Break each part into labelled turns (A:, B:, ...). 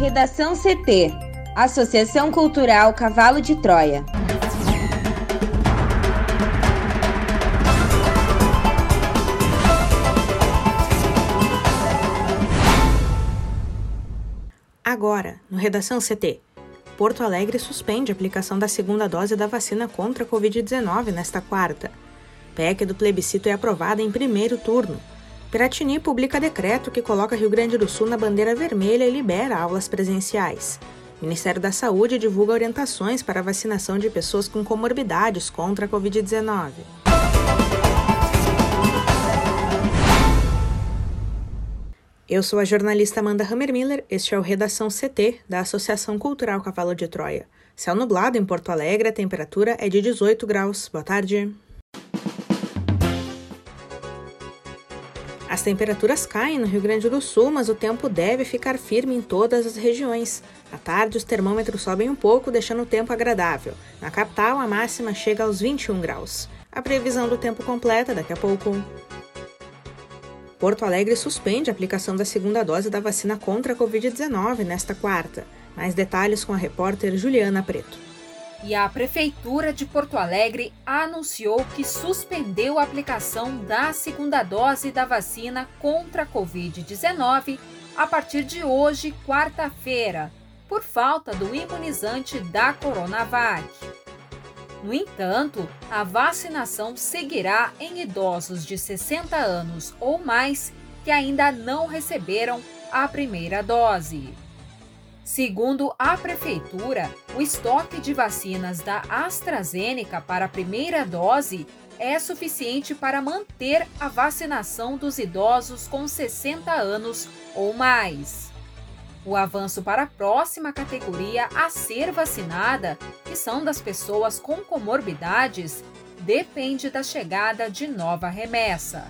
A: Redação CT Associação Cultural Cavalo de Troia.
B: Agora, no Redação CT. Porto Alegre suspende a aplicação da segunda dose da vacina contra a Covid-19 nesta quarta. PEC do plebiscito é aprovada em primeiro turno. Piratini publica decreto que coloca Rio Grande do Sul na bandeira vermelha e libera aulas presenciais. Ministério da Saúde divulga orientações para vacinação de pessoas com comorbidades contra a Covid-19. Eu sou a jornalista Amanda Hammermiller, este é o Redação CT da Associação Cultural Cavalo de Troia. Céu nublado em Porto Alegre, a temperatura é de 18 graus. Boa tarde. As temperaturas caem no Rio Grande do Sul, mas o tempo deve ficar firme em todas as regiões. À tarde, os termômetros sobem um pouco, deixando o tempo agradável. Na capital, a máxima chega aos 21 graus. A previsão do tempo completa daqui a pouco. Porto Alegre suspende a aplicação da segunda dose da vacina contra a Covid-19 nesta quarta. Mais detalhes com a repórter Juliana Preto.
C: E a Prefeitura de Porto Alegre anunciou que suspendeu a aplicação da segunda dose da vacina contra a Covid-19 a partir de hoje, quarta-feira, por falta do imunizante da Coronavac. No entanto, a vacinação seguirá em idosos de 60 anos ou mais que ainda não receberam a primeira dose. Segundo a Prefeitura, o estoque de vacinas da AstraZeneca para a primeira dose é suficiente para manter a vacinação dos idosos com 60 anos ou mais. O avanço para a próxima categoria a ser vacinada, que são das pessoas com comorbidades, depende da chegada de nova remessa.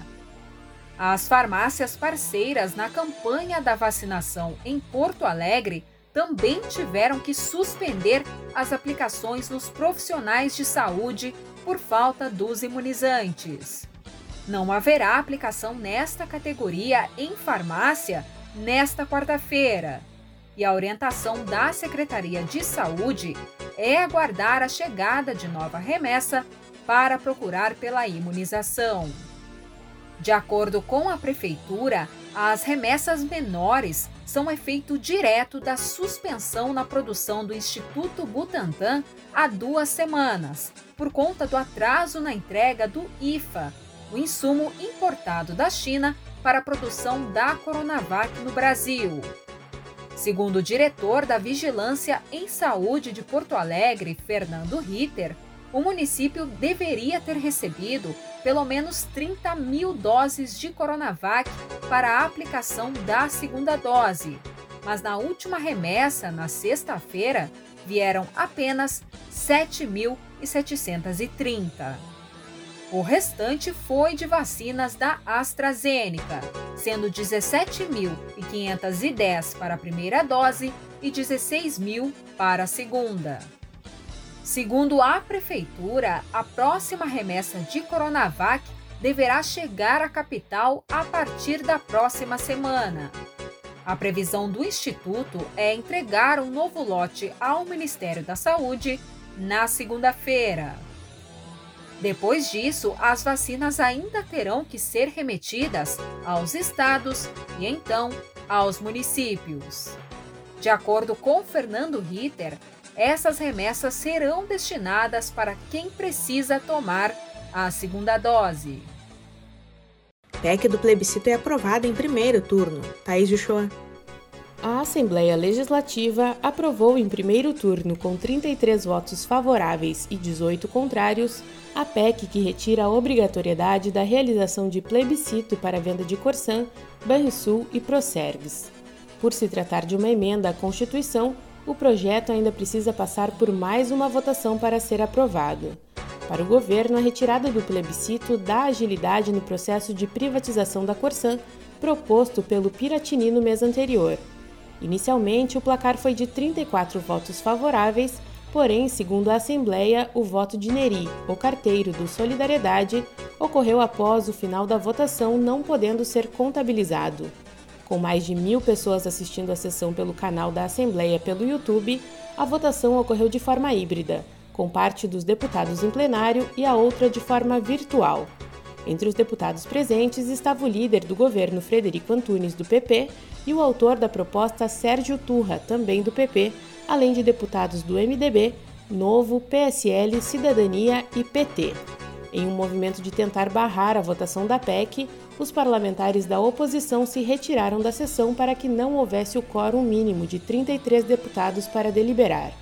C: As farmácias parceiras na campanha da vacinação em Porto Alegre também tiveram que suspender as aplicações nos profissionais de saúde por falta dos imunizantes. Não haverá aplicação nesta categoria em farmácia nesta quarta-feira. E a orientação da Secretaria de Saúde é aguardar a chegada de nova remessa para procurar pela imunização. De acordo com a Prefeitura, as remessas menores são efeito direto da suspensão na produção do Instituto Butantan há duas semanas, por conta do atraso na entrega do IFA, o insumo importado da China para a produção da Coronavac no Brasil. Segundo o diretor da Vigilância em Saúde de Porto Alegre, Fernando Ritter, o município deveria ter recebido pelo menos 30 mil doses de Coronavac para a aplicação da segunda dose, mas na última remessa, na sexta-feira, vieram apenas 7.730. O restante foi de vacinas da AstraZeneca, sendo 17.510 para a primeira dose e 16 mil para a segunda. Segundo a Prefeitura, a próxima remessa de Coronavac deverá chegar à capital a partir da próxima semana. A previsão do Instituto é entregar um novo lote ao Ministério da Saúde na segunda-feira. Depois disso, as vacinas ainda terão que ser remetidas aos estados e então aos municípios. De acordo com Fernando Ritter, essas remessas serão destinadas para quem precisa tomar a segunda dose.
B: PEC do plebiscito é aprovada em primeiro turno. Thaís Uchoa.
D: A Assembleia Legislativa aprovou em primeiro turno, com 33 votos favoráveis e 18 contrários, a PEC que retira a obrigatoriedade da realização de plebiscito para a venda de Corsan, Banrisul e Procergs. Por se tratar de uma emenda à Constituição, o projeto ainda precisa passar por mais uma votação para ser aprovado. Para o governo, a retirada do plebiscito dá agilidade no processo de privatização da Corsan, proposto pelo Piratini no mês anterior. Inicialmente, o placar foi de 34 votos favoráveis, porém, segundo a Assembleia, o voto de Neri, o carteiro do Solidariedade, ocorreu após o final da votação, não podendo ser contabilizado. Com mais de mil pessoas assistindo a sessão pelo canal da Assembleia pelo YouTube, a votação ocorreu de forma híbrida, com parte dos deputados em plenário e a outra de forma virtual. Entre os deputados presentes estava o líder do governo Frederico Antunes, do PP, e o autor da proposta Sérgio Turra, também do PP, além de deputados do MDB, Novo, PSL, Cidadania e PT. Em um movimento de tentar barrar a votação da PEC, os parlamentares da oposição se retiraram da sessão para que não houvesse o quórum mínimo de 33 deputados para deliberar.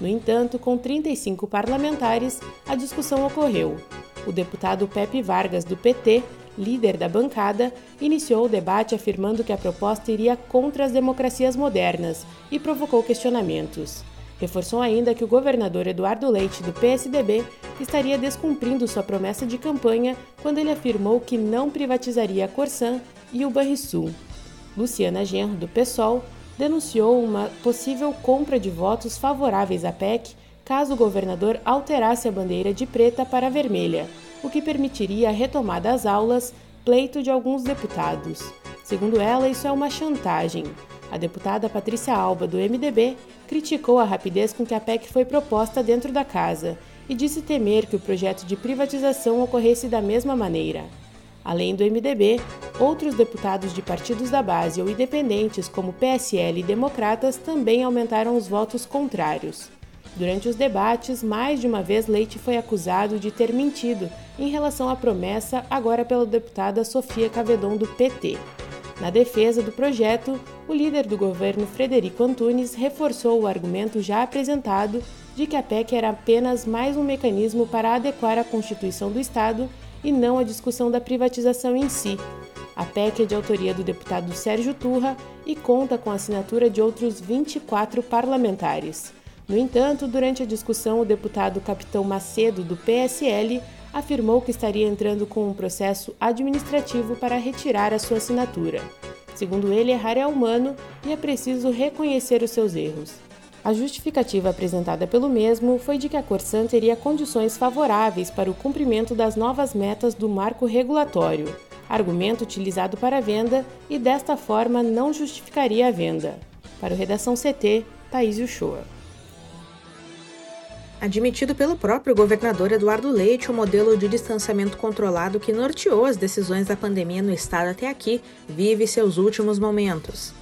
D: No entanto, com 35 parlamentares, a discussão ocorreu. O deputado Pepe Vargas, do PT, líder da bancada, iniciou o debate afirmando que a proposta iria contra as democracias modernas e provocou questionamentos. Reforçou ainda que o governador Eduardo Leite, do PSDB, estaria descumprindo sua promessa de campanha quando ele afirmou que não privatizaria a Corsan e o Banrisul. Luciana Genro, do PSOL, denunciou uma possível compra de votos favoráveis à PEC caso o governador alterasse a bandeira de preta para vermelha, o que permitiria a retomada das aulas, pleito de alguns deputados. Segundo ela, isso é uma chantagem. A deputada Patrícia Alba, do MDB, criticou a rapidez com que a PEC foi proposta dentro da casa e disse temer que o projeto de privatização ocorresse da mesma maneira. Além do MDB, outros deputados de partidos da base ou independentes, como PSL e Democratas, também aumentaram os votos contrários. Durante os debates, mais de uma vez Leite foi acusado de ter mentido em relação à promessa agora pela deputada Sofia Cavedon do PT. Na defesa do projeto, o líder do governo Frederico Antunes reforçou o argumento já apresentado de que a PEC era apenas mais um mecanismo para adequar a Constituição do Estado e não a discussão da privatização em si. A PEC é de autoria do deputado Sérgio Turra e conta com a assinatura de outros 24 parlamentares. No entanto, durante a discussão, o deputado Capitão Macedo, do PSL, afirmou que estaria entrando com um processo administrativo para retirar a sua assinatura. Segundo ele, errar é humano e é preciso reconhecer os seus erros. A justificativa apresentada pelo mesmo foi de que a Corsan teria condições favoráveis para o cumprimento das novas metas do marco regulatório, argumento utilizado para a venda e desta forma não justificaria a venda. Para o Redação CT, Thaís Uchoa.
B: Admitido pelo próprio governador Eduardo Leite, o modelo de distanciamento controlado que norteou as decisões da pandemia no estado até aqui vive seus últimos momentos.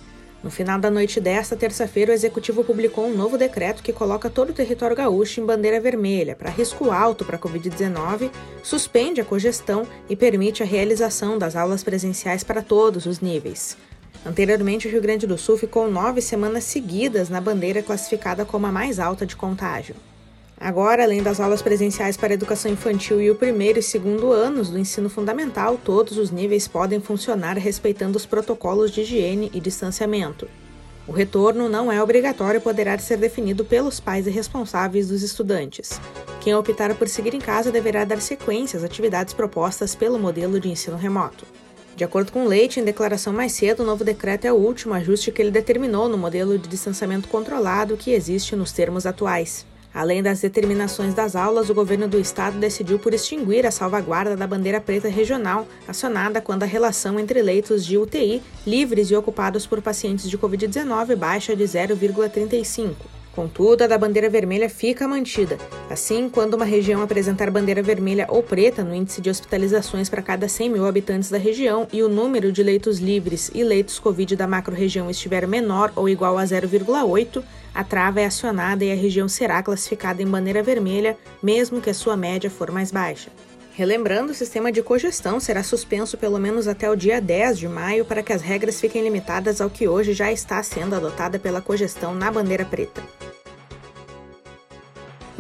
B: No final da noite desta terça-feira, o executivo publicou um novo decreto que coloca todo o território gaúcho em bandeira vermelha para risco alto para a Covid-19, suspende a cogestão e permite a realização das aulas presenciais para todos os níveis. Anteriormente, o Rio Grande do Sul ficou nove semanas seguidas na bandeira classificada como a mais alta de contágio. Agora, além das aulas presenciais para a educação infantil e o primeiro e segundo anos do ensino fundamental, todos os níveis podem funcionar respeitando os protocolos de higiene e distanciamento. O retorno não é obrigatório e poderá ser definido pelos pais e responsáveis dos estudantes. Quem optar por seguir em casa deverá dar sequência às atividades propostas pelo modelo de ensino remoto. De acordo com Leite, em declaração mais cedo, o novo decreto é o último ajuste que ele determinou no modelo de distanciamento controlado que existe nos termos atuais. Além das determinações das aulas, o governo do estado decidiu por extinguir a salvaguarda da bandeira preta regional, acionada quando a relação entre leitos de UTI livres e ocupados por pacientes de Covid-19 baixa de 0,35. Contudo, a da bandeira vermelha fica mantida. Assim, quando uma região apresentar bandeira vermelha ou preta no índice de hospitalizações para cada 100 mil habitantes da região e o número de leitos livres e leitos Covid da macro-região estiver menor ou igual a 0,8, a trava é acionada e a região será classificada em bandeira vermelha, mesmo que a sua média for mais baixa. Relembrando, o sistema de cogestão será suspenso pelo menos até o dia 10 de maio para que as regras fiquem limitadas ao que hoje já está sendo adotada pela cogestão na bandeira preta.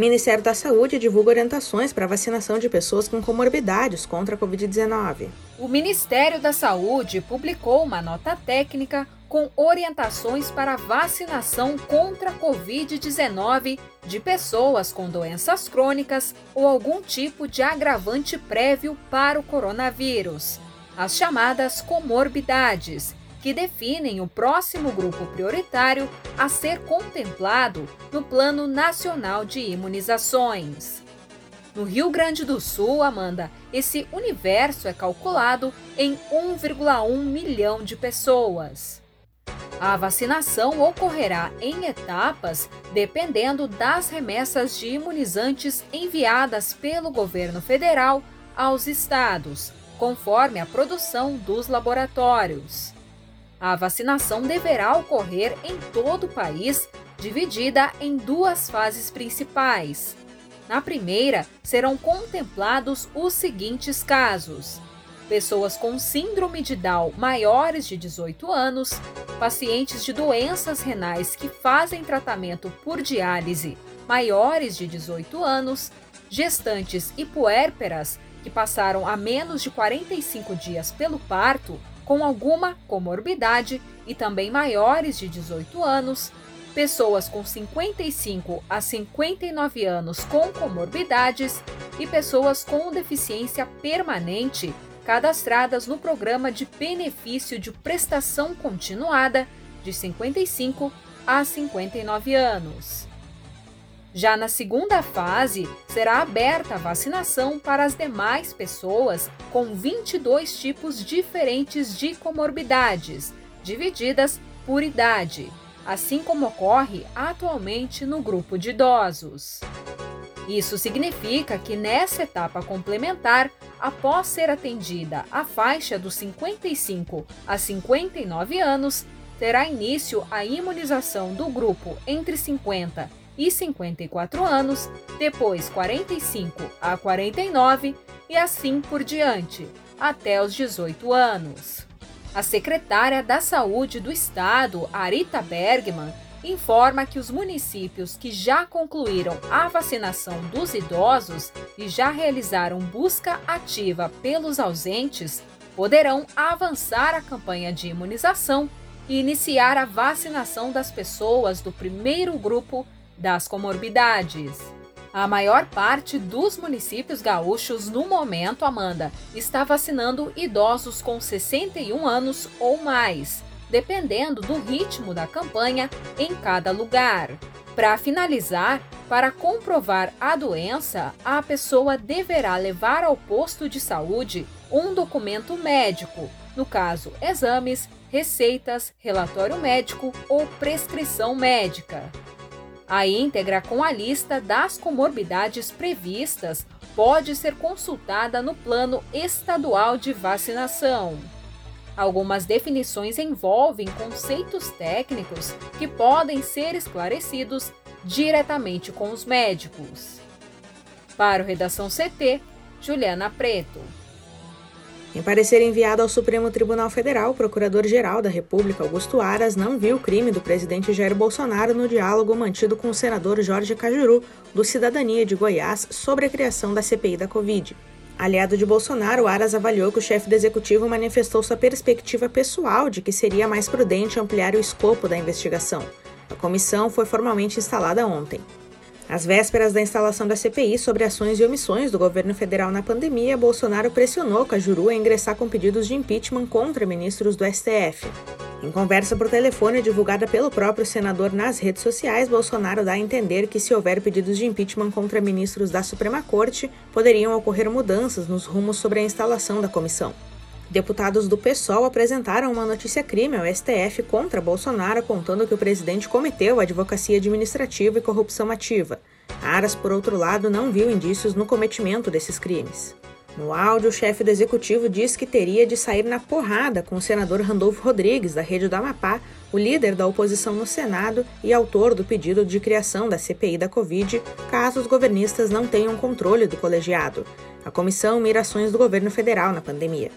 B: Ministério da Saúde divulga orientações para vacinação de pessoas com comorbidades contra a Covid-19.
C: O Ministério da Saúde publicou uma nota técnica com orientações para vacinação contra a Covid-19 de pessoas com doenças crônicas ou algum tipo de agravante prévio para o coronavírus, as chamadas comorbidades, que definem o próximo grupo prioritário a ser contemplado no Plano Nacional de Imunizações. No Rio Grande do Sul, Amanda, esse universo é calculado em 1,1 milhão de pessoas. A vacinação ocorrerá em etapas, dependendo das remessas de imunizantes enviadas pelo governo federal aos estados, conforme a produção dos laboratórios. A vacinação deverá ocorrer em todo o país, dividida em duas fases principais. Na primeira, serão contemplados os seguintes casos: pessoas com síndrome de Down maiores de 18 anos, pacientes de doenças renais que fazem tratamento por diálise maiores de 18 anos, gestantes e puérperas que passaram a menos de 45 dias pelo parto com alguma comorbidade e também maiores de 18 anos, pessoas com 55 a 59 anos com comorbidades e pessoas com deficiência permanente cadastradas no programa de benefício de prestação continuada de 55 a 59 anos. Já na segunda fase, será aberta a vacinação para as demais pessoas com 22 tipos diferentes de comorbidades, divididas por idade, assim como ocorre atualmente no grupo de idosos. Isso significa que nessa etapa complementar, após ser atendida a faixa dos 55 a 59 anos, terá início a imunização do grupo entre 50 e 54 anos, depois 45 a 49 e assim por diante, até os 18 anos. A secretária da Saúde do Estado, Arita Bergman, informa que os municípios que já concluíram a vacinação dos idosos e já realizaram busca ativa pelos ausentes poderão avançar a campanha de imunização e iniciar a vacinação das pessoas do primeiro grupo das comorbidades. A maior parte dos municípios gaúchos no momento, Amanda, está vacinando idosos com 61 anos ou mais dependendo do ritmo da campanha em cada lugar. Para finalizar, para comprovar a doença, a pessoa deverá levar ao posto de saúde um documento médico, no caso, exames, receitas, relatório médico ou prescrição médica. A íntegra com a lista das comorbidades previstas pode ser consultada no Plano Estadual de Vacinação. Algumas definições envolvem conceitos técnicos que podem ser esclarecidos diretamente com os médicos. Para o Redação CT, Juliana Preto.
B: Em parecer enviado ao Supremo Tribunal Federal, o Procurador-Geral da República, Augusto Aras, não viu o crime do presidente Jair Bolsonaro no diálogo mantido com o senador Jorge Cajuru, do Cidadania de Goiás, sobre a criação da CPI da Covid. Aliado de Bolsonaro, Aras avaliou que o chefe do executivo manifestou sua perspectiva pessoal de que seria mais prudente ampliar o escopo da investigação. A comissão foi formalmente instalada ontem. Às vésperas da instalação da CPI sobre ações e omissões do governo federal na pandemia, Bolsonaro pressionou Cajuru a ingressar com pedidos de impeachment contra ministros do STF. Em conversa por telefone divulgada pelo próprio senador nas redes sociais, Bolsonaro dá a entender que, se houver pedidos de impeachment contra ministros da Suprema Corte, poderiam ocorrer mudanças nos rumos sobre a instalação da comissão. Deputados do PSOL apresentaram uma notícia-crime ao STF contra Bolsonaro, apontando que o presidente cometeu advocacia administrativa e corrupção ativa. Aras, por outro lado, não viu indícios no cometimento desses crimes. No áudio, o chefe do executivo diz que teria de sair na porrada com o senador Randolfo Rodrigues, da Rede do Amapá, o líder da oposição no Senado e autor do pedido de criação da CPI da Covid, caso os governistas não tenham controle do colegiado. A comissão mira ações do governo federal na pandemia.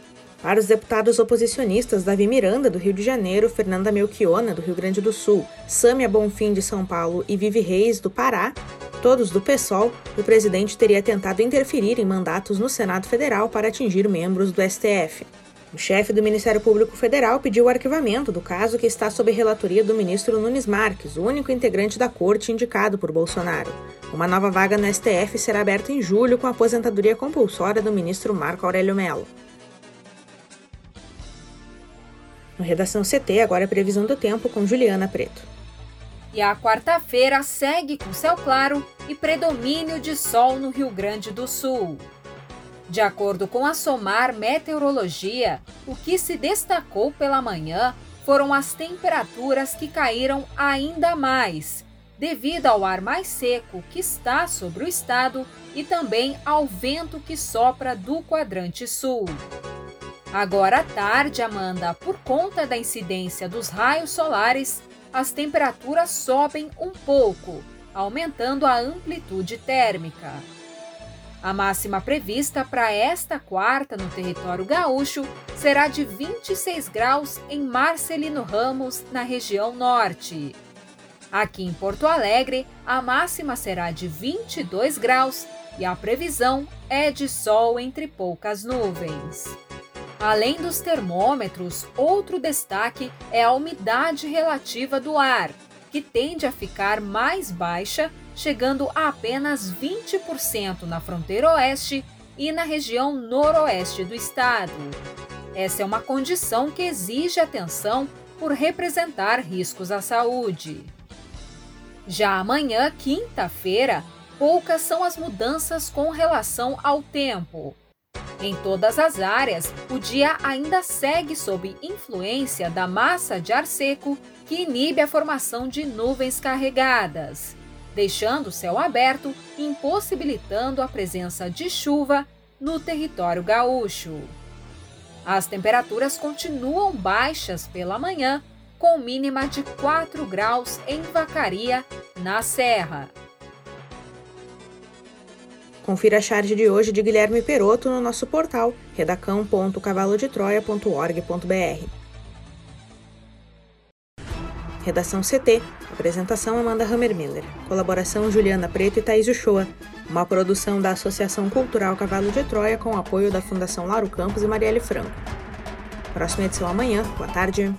B: Para os deputados oposicionistas Davi Miranda, do Rio de Janeiro, Fernanda Melchiona, do Rio Grande do Sul, Sâmia Bonfim, de São Paulo e Vivi Reis, do Pará, todos do PSOL, o presidente teria tentado interferir em mandatos no Senado Federal para atingir membros do STF. O chefe do Ministério Público Federal pediu o arquivamento do caso que está sob relatoria do ministro Nunes Marques, o único integrante da corte indicado por Bolsonaro. Uma nova vaga no STF será aberta em julho com a aposentadoria compulsória do ministro Marco Aurélio Mello. No Redação CT, agora a previsão do tempo com Juliana Preto.
C: E a quarta-feira segue com céu claro e predomínio de sol no Rio Grande do Sul. De acordo com a SOMAR Meteorologia, o que se destacou pela manhã foram as temperaturas que caíram ainda mais, devido ao ar mais seco que está sobre o estado e também ao vento que sopra do quadrante sul. Agora à tarde, Amanda, por conta da incidência dos raios solares, as temperaturas sobem um pouco, aumentando a amplitude térmica. A máxima prevista para esta quarta no território gaúcho será de 26 graus em Marcelino Ramos, na região norte. Aqui em Porto Alegre, a máxima será de 22 graus e a previsão é de sol entre poucas nuvens. Além dos termômetros, outro destaque é a umidade relativa do ar, que tende a ficar mais baixa, chegando a apenas 20% na fronteira oeste e na região noroeste do estado. Essa é uma condição que exige atenção por representar riscos à saúde. Já amanhã, quinta-feira, poucas são as mudanças com relação ao tempo. Em todas as áreas, o dia ainda segue sob influência da massa de ar seco que inibe a formação de nuvens carregadas, deixando o céu aberto, impossibilitando a presença de chuva no território gaúcho. As temperaturas continuam baixas pela manhã, com mínima de 4 graus em Vacaria, na Serra.
B: Confira a charge de hoje de Guilherme Peroto no nosso portal redacão.cavalodetroia.org.br. Redação CT. Apresentação Amanda Hammermiller. Colaboração Juliana Preto e Thaís Uchoa. Uma produção da Associação Cultural Cavalo de Troia com apoio da Fundação Lauro Campos e Marielle Franco. Próxima edição amanhã. Boa tarde.